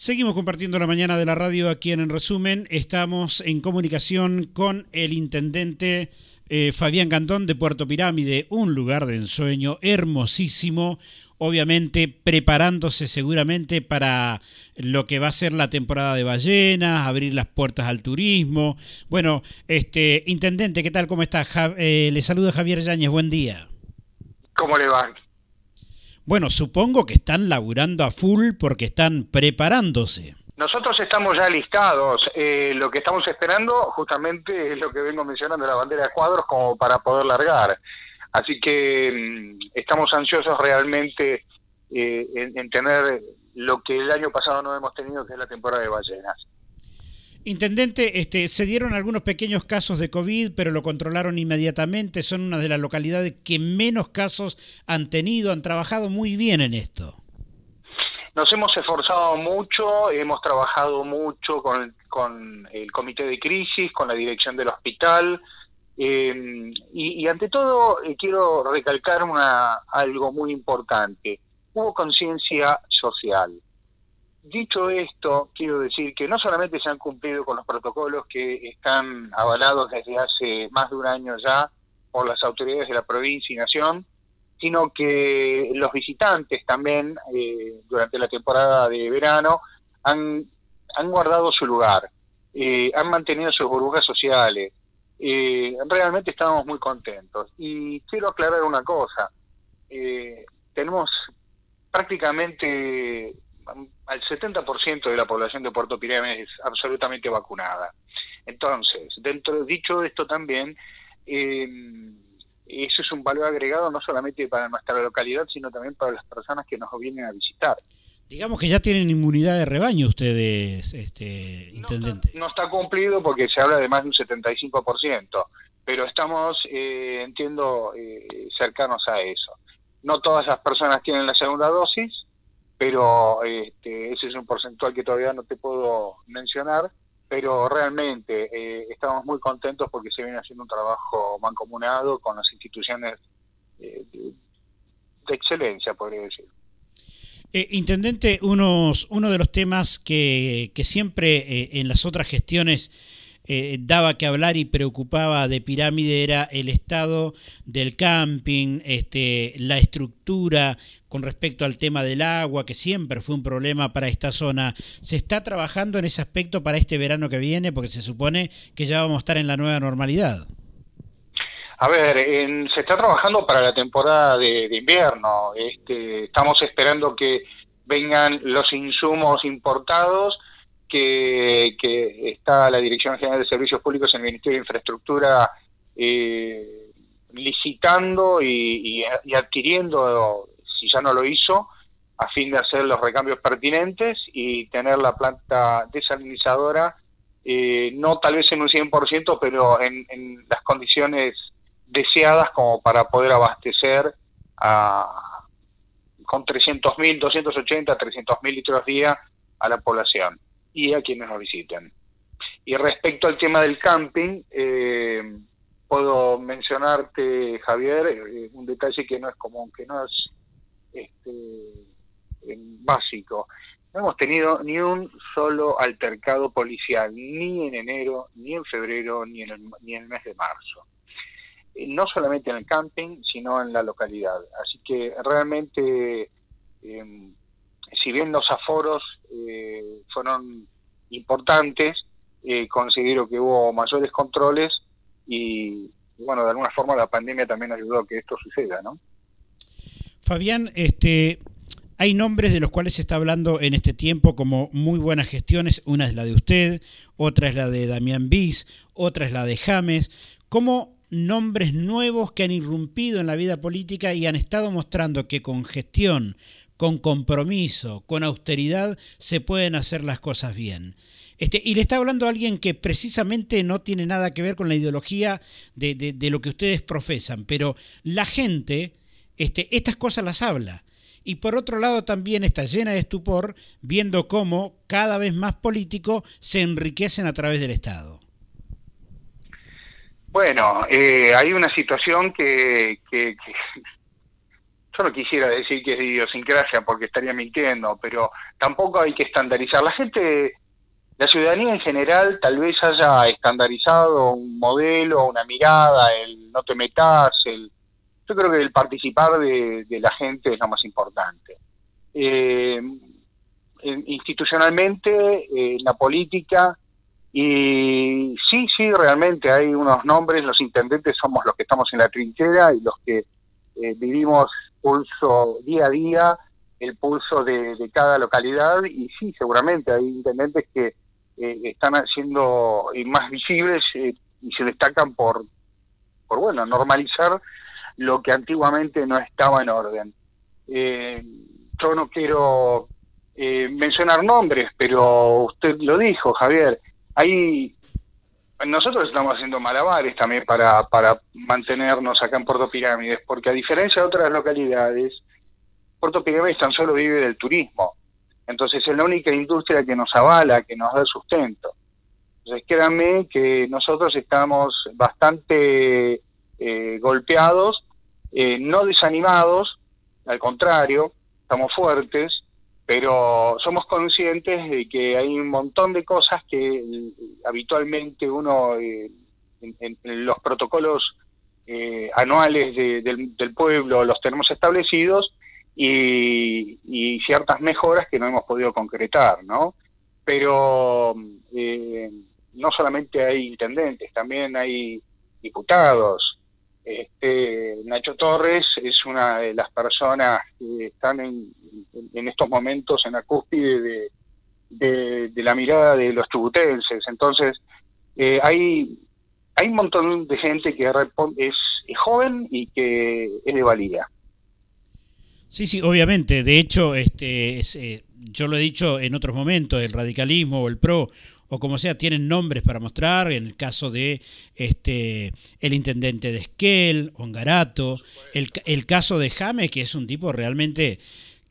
Seguimos compartiendo la mañana de la radio aquí en En Resumen. Estamos en comunicación con el intendente eh, Fabián Cantón de Puerto Pirámide, un lugar de ensueño hermosísimo, obviamente preparándose seguramente para lo que va a ser la temporada de ballenas, abrir las puertas al turismo. Bueno, este intendente, ¿qué tal? ¿Cómo está? Eh, le saluda Javier Yáñez, buen día. ¿Cómo le va? Bueno, supongo que están laburando a full porque están preparándose. Nosotros estamos ya listados. Eh, lo que estamos esperando justamente es lo que vengo mencionando, la bandera de cuadros, como para poder largar. Así que mm, estamos ansiosos realmente eh, en, tener lo que el año pasado no hemos tenido, que es la temporada de ballenas. Intendente, este, se dieron algunos pequeños casos de COVID, pero lo controlaron inmediatamente. Son una de las localidades que menos casos han tenido, han trabajado muy bien en esto. Nos hemos esforzado mucho, hemos trabajado mucho con, el comité de crisis, con la dirección del hospital, eh, y, ante todo eh, quiero recalcar una, algo muy importante. Hubo conciencia social. Dicho esto, quiero decir que no solamente se han cumplido con los protocolos que están avalados desde hace más de un año ya por las autoridades de la provincia y nación, sino que los visitantes también eh, durante la temporada de verano han, han guardado su lugar, eh, han mantenido sus burbujas sociales. Eh, realmente estamos muy contentos. Y quiero aclarar una cosa, tenemos prácticamente al 70% de la población de Puerto Pirámides es absolutamente vacunada. Entonces, dentro dicho esto también, eh, eso es un valor agregado no solamente para nuestra localidad, sino también para las personas que nos vienen a visitar. Digamos que ya tienen inmunidad de rebaño ustedes, este, intendente. No, está cumplido porque se habla de más de un 75%, pero estamos, eh, entiendo, eh, cercanos a eso. No todas las personas tienen la segunda dosis, pero este, ese es un porcentual que todavía no te puedo mencionar, pero realmente eh, estamos muy contentos porque se viene haciendo un trabajo mancomunado con las instituciones eh, de, excelencia, podría decir. Eh, intendente, unos, uno de los temas que, que siempre en las otras gestiones daba que hablar y preocupaba de Pirámide era el estado del camping, este, la estructura, con respecto al tema del agua, que siempre fue un problema para esta zona. ¿Se está trabajando en ese aspecto para este verano que viene? Porque se supone que ya vamos a estar en la nueva normalidad. A ver, se está trabajando para la temporada de, invierno. Este, estamos esperando que vengan los insumos importados que, está la Dirección General de Servicios Públicos en el Ministerio de Infraestructura eh, licitando y, adquiriendo si ya no lo hizo, a fin de hacer los recambios pertinentes y tener la planta desalinizadora, eh, no tal vez en un 100%, pero en, las condiciones deseadas como para poder abastecer a, con 300.000, 280, 300.000 litros día a la población y a quienes nos visiten. Y respecto al tema del camping, eh, puedo mencionarte, Javier, eh, un detalle que no es común, que no es este, básico. No hemos tenido ni un solo altercado policial, ni en enero, ni en febrero, ni en el, ni en el mes de marzo. Eh, no solamente en el camping, sino en la localidad. Así que realmente, em, si bien los aforos eh, fueron importantes, eh, considero que hubo mayores controles y, bueno, de alguna forma la pandemia también ayudó a que esto suceda, ¿no? Fabián, este, hay nombres de los cuales se está hablando en este tiempo como muy buenas gestiones. Una es la de usted, otra es la de Damián Bis, otra es la de James. Como nombres nuevos que han irrumpido en la vida política y han estado mostrando que con gestión, con compromiso, con austeridad, se pueden hacer las cosas bien. Este, y le está hablando a alguien que precisamente no tiene nada que ver con la ideología de, de lo que ustedes profesan, pero la gente este, estas cosas las habla. Y por otro lado también está llena de estupor viendo cómo cada vez más políticos se enriquecen a través del Estado. Bueno, eh, hay una situación que, yo no quisiera decir que es idiosincrasia porque estaría mintiendo, pero tampoco hay que estandarizar. La gente, la ciudadanía en general tal vez haya estandarizado un modelo, una mirada, el no te metas, el... Yo creo que el participar de, la gente es lo más importante. Eh, institucionalmente, en la política, y sí, sí, realmente hay unos nombres, los intendentes somos los que estamos en la trinchera y los que eh, vivimos pulso día a día, el pulso de, cada localidad y sí, seguramente hay intendentes que eh, están haciendo más visibles eh, y se destacan por, por, bueno, normalizar lo que antiguamente no estaba en orden. Eh, yo no quiero mencionar nombres, pero usted lo dijo, Javier, hay nosotros estamos haciendo malabares también para, para mantenernos acá en Puerto Pirámides, porque a diferencia de otras localidades, Puerto Pirámides tan solo vive del turismo. Entonces es la única industria que nos avala, que nos da sustento. Entonces créanme que nosotros estamos bastante eh, golpeados, eh, no desanimados, al contrario, estamos fuertes, pero somos conscientes de que hay un montón de cosas que eh, habitualmente uno eh, en, los protocolos eh, anuales del, pueblo los tenemos establecidos y, ciertas mejoras que no hemos podido concretar, ¿no? Pero no solamente hay intendentes, también hay diputados. Este, Nacho Torres es una de las personas que están en, en, estos momentos en la cúspide de, la mirada de los chubutenses. Entonces, eh, hay, hay un montón de gente que es, joven y que es de valía. Sí, sí, obviamente. De hecho, este, eh, yo lo he dicho en otros momentos, el radicalismo o el PRO o como sea, tienen nombres para mostrar, en el caso de este el intendente de Esquel, Ongarato, el, el caso de James, que es un tipo realmente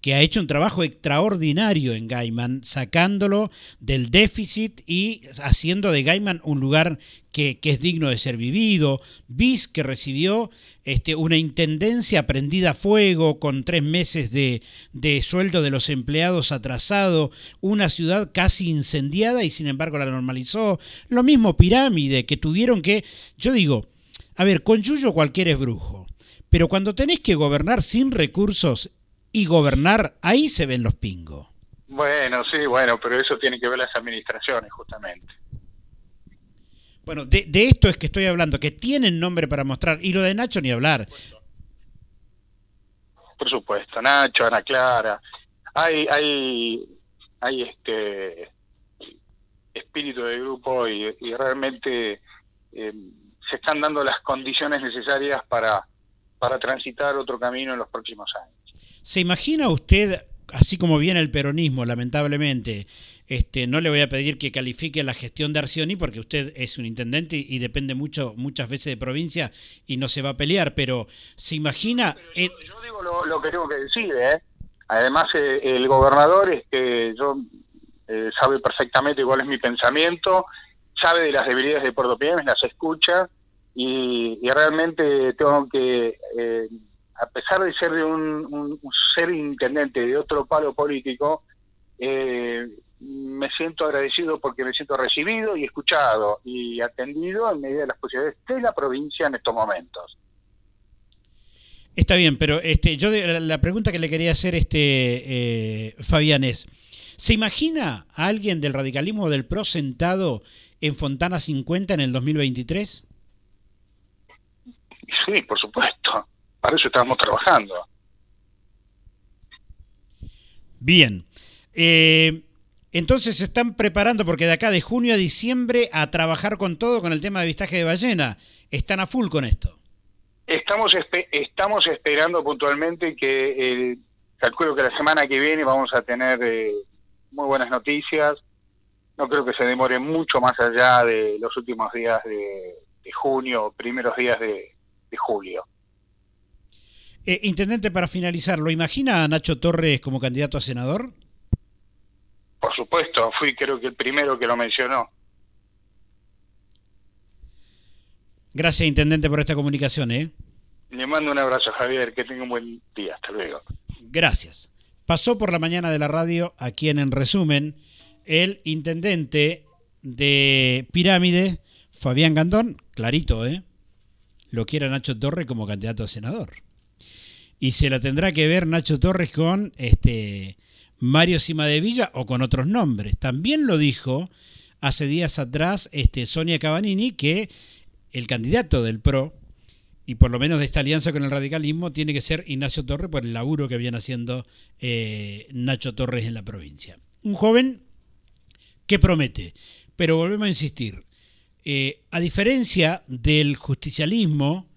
que ha hecho un trabajo extraordinario en Gaiman, sacándolo del déficit y haciendo de Gaiman un lugar que, es digno de ser vivido. Bis, que recibió este, una intendencia prendida a fuego con tres meses de, de sueldo de los empleados atrasado, una ciudad casi incendiada y sin embargo la normalizó. Lo mismo Pirámide, que tuvieron que, yo digo, a ver, con Yuyo cualquiera es brujo. Pero cuando tenés que gobernar sin recursos y gobernar, ahí se ven los pingos. Bueno, sí, bueno, pero eso tiene que ver las administraciones, justamente. Bueno, de, esto es que estoy hablando, que tienen nombre para mostrar, y lo de Nacho ni hablar. Por supuesto, Nacho, Ana Clara, hay, hay, hay este espíritu de grupo y, realmente eh, se están dando las condiciones necesarias para, para transitar otro camino en los próximos años. ¿Se imagina usted, así como viene el peronismo, lamentablemente, este, no le voy a pedir que califique la gestión de Arcioni porque usted es un intendente y depende mucho, muchas veces de provincia y no se va a pelear, pero ¿se imagina? Yo, digo lo, que tengo que decir, ¿eh? Además, eh, el gobernador este, yo, eh, sabe perfectamente cuál es mi pensamiento, sabe de las debilidades de Puerto Piemes, las escucha y, y realmente tengo que eh, a pesar de ser de un, ser intendente de otro palo político, eh, me siento agradecido porque me siento recibido y escuchado y atendido en medida de las posibilidades de la provincia en estos momentos. Está bien, pero este, yo la pregunta que le quería hacer, este eh, Fabián, es: ¿se imagina a alguien del radicalismo o del PRO sentado en Fontana 50 en el 2023? Sí, por supuesto. Para eso estamos trabajando. Bien. Eh, entonces se están preparando, porque de acá de junio a diciembre, a trabajar con todo con el tema de vistaje de ballena. Están a full con esto. Estamos, estamos esperando puntualmente que, calculo que la semana que viene vamos a tener eh, muy buenas noticias. No creo que se demore mucho más allá de los últimos días de, junio, primeros días de julio. Eh, intendente, para finalizar, ¿lo imagina a Nacho Torres como candidato a senador? Por supuesto, fui creo que el primero que lo mencionó. Gracias, intendente, por esta comunicación. ¿eh? Le mando un abrazo, Javier. Que tenga un buen día. Hasta luego. Gracias. Pasó por la mañana de la radio, a quien en resumen, el intendente de Pirámide, Fabián Gandón, clarito, ¿eh? Lo quiera Nacho Torres como candidato a senador. Y se la tendrá que ver Nacho Torres con este Mario Cima de Villa o con otros nombres. También lo dijo hace días atrás este, Sonia Cabanini que el candidato del PRO, y por lo menos de esta alianza con el radicalismo, tiene que ser Ignacio Torres por el laburo que viene haciendo eh, Nacho Torres en la provincia. Un joven que promete, pero volvemos a insistir, eh, a diferencia del justicialismo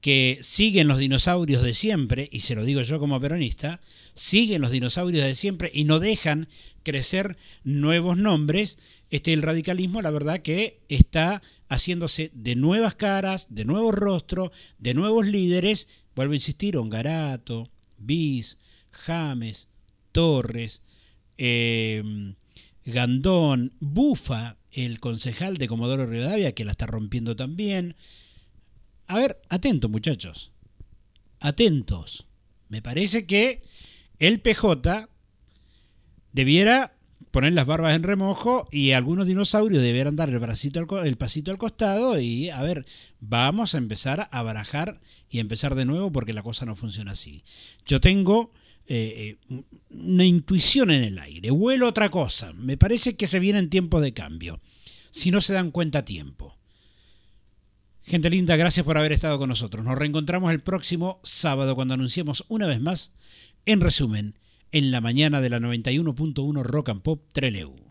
que siguen los dinosaurios de siempre, y se lo digo yo como peronista, siguen los dinosaurios de siempre y no dejan crecer nuevos nombres, este, el radicalismo la verdad que está haciéndose de nuevas caras, de nuevos rostros, de nuevos líderes, vuelvo a insistir, Ongarato, Bis, James, Torres, eh, Gandón, Bufa, el concejal de Comodoro Rivadavia, que la está rompiendo también. A ver, atentos muchachos, atentos. Me parece que el PJ debiera poner las barbas en remojo y algunos dinosaurios debieran dar el, bracito el pasito al costado y a ver, vamos a empezar a barajar y empezar de nuevo porque la cosa no funciona así. Yo tengo eh, eh, una intuición en el aire, huelo otra cosa, me parece que se viene en tiempo de cambio, si no se dan cuenta a tiempo. Gente linda, gracias por haber estado con nosotros. Nos reencontramos el próximo sábado cuando anunciemos una vez más, en resumen, en la mañana de la 91.1 Rock and Pop Treleu.